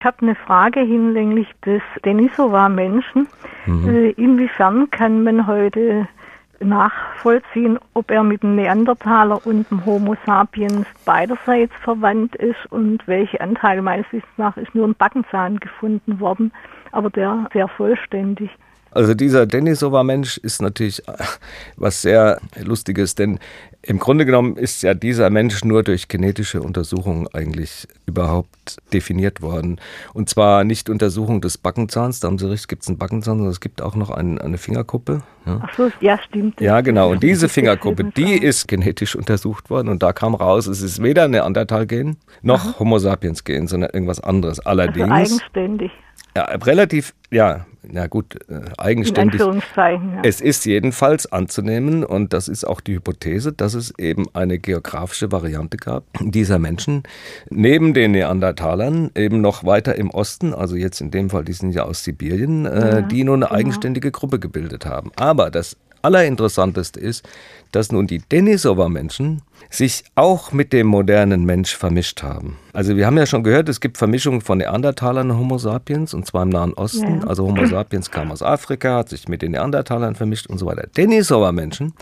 Ich habe eine Frage hinlänglich des Denisova-Menschen. Mhm. Äh, inwiefern kann man heute nachvollziehen, ob er mit dem Neandertaler und dem Homo sapiens beiderseits verwandt ist und welche Anteile meines Wissens nach ist nur ein Backenzahn gefunden worden, aber der sehr vollständig. Also dieser Denisova-Mensch ist natürlich äh, was sehr Lustiges, denn im Grunde genommen ist ja dieser Mensch nur durch genetische Untersuchungen eigentlich überhaupt definiert worden. Und zwar nicht Untersuchung des Backenzahns, da haben Sie recht, gibt es einen Backenzahn, sondern es gibt auch noch ein, eine Fingerkuppe. Ja. Ach so, ja, stimmt. Ja, genau. Und diese Fingerkuppe, die ist genetisch untersucht worden und da kam raus, es ist weder Neandertal-Gen noch Aha. Homo sapiens-Gen, sondern irgendwas anderes. Allerdings. Also eigenständig. Ja, relativ, ja, na gut, äh, eigenständig. Ja. Es ist jedenfalls anzunehmen, und das ist auch die Hypothese, dass es eben eine geografische Variante gab dieser Menschen, neben den Neandertalern, eben noch weiter im Osten, also jetzt in dem Fall, die sind ja aus Sibirien, äh, ja, die nur eine genau. eigenständige Gruppe gebildet haben. Aber das Allerinteressanteste ist, dass nun die Denisova-Menschen sich auch mit dem modernen Mensch vermischt haben. Also wir haben ja schon gehört, es gibt Vermischungen von Neandertalern und Homo sapiens, und zwar im Nahen Osten. Ja. Also Homo sapiens kam aus Afrika, hat sich mit den Neandertalern vermischt und so weiter. Denisova-Menschen,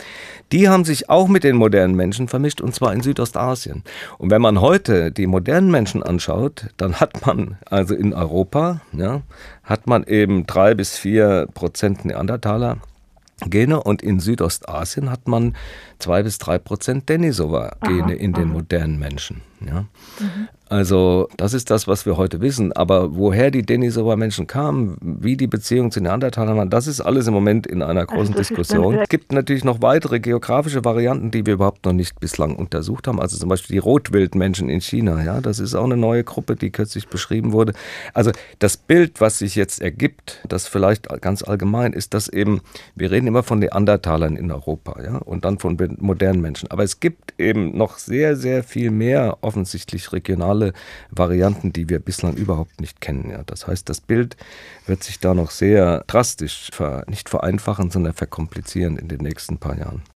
die haben sich auch mit den modernen Menschen vermischt, und zwar in Südostasien. Und wenn man heute die modernen Menschen anschaut, dann hat man also in Europa, ja, hat man eben drei bis vier Prozent Neandertaler Gene und in Südostasien hat man zwei bis drei Prozent Denisova-Gene in den modernen Menschen. Ja? Mhm. Also das ist das, was wir heute wissen. Aber woher die Denisova-Menschen kamen, wie die Beziehung zu Neandertalern waren, das ist alles im Moment in einer großen also Diskussion. Es gibt natürlich noch weitere geografische Varianten, die wir überhaupt noch nicht bislang untersucht haben. Also zum Beispiel die Rotwildmenschen in China. Ja, das ist auch eine neue Gruppe, die kürzlich beschrieben wurde. Also das Bild, was sich jetzt ergibt, das vielleicht ganz allgemein ist, dass eben, wir reden immer von Neandertalern in Europa, ja, und dann von modernen Menschen. Aber es gibt eben noch sehr, sehr viel mehr offensichtlich regionale Varianten, die wir bislang überhaupt nicht kennen. Ja. Das heißt, das Bild wird sich da noch sehr drastisch ver, nicht vereinfachen, sondern verkomplizieren in den nächsten paar Jahren.